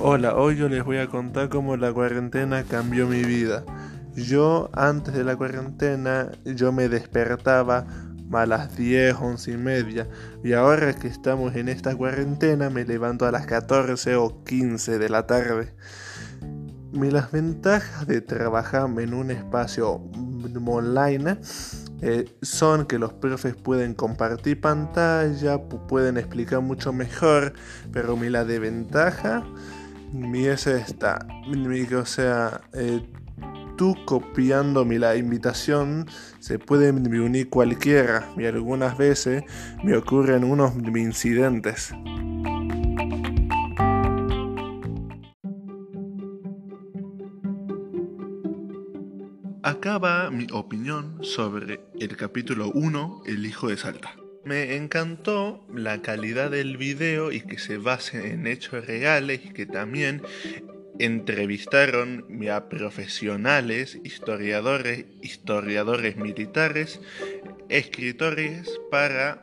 Hola, hoy yo les voy a contar cómo la cuarentena cambió mi vida. Yo antes de la cuarentena yo me despertaba a las 10, 11 y media y ahora que estamos en esta cuarentena me levanto a las 14 o 15 de la tarde. Y las ventajas de trabajar en un espacio online eh, son que los profes pueden compartir pantalla, pueden explicar mucho mejor, pero mi la desventaja mi es esta, o sea, eh, tú copiando mi la invitación se puede unir cualquiera y algunas veces me ocurren unos incidentes. Acá va mi opinión sobre el capítulo 1, El hijo de Salta. Me encantó la calidad del video y que se base en hechos reales y que también entrevistaron a profesionales, historiadores, historiadores militares, escritores para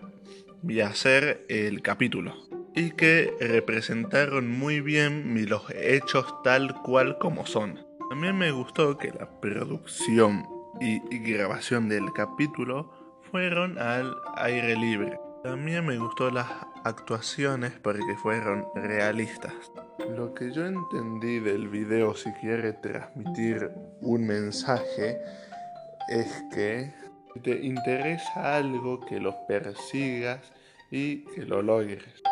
hacer el capítulo y que representaron muy bien los hechos tal cual como son. También me gustó que la producción y, grabación del capítulo fueron al aire libre. También me gustó las actuaciones porque fueron realistas. Lo que yo entendí del video si quiere transmitir un mensaje es que te interesa algo que lo persigas y que lo logres.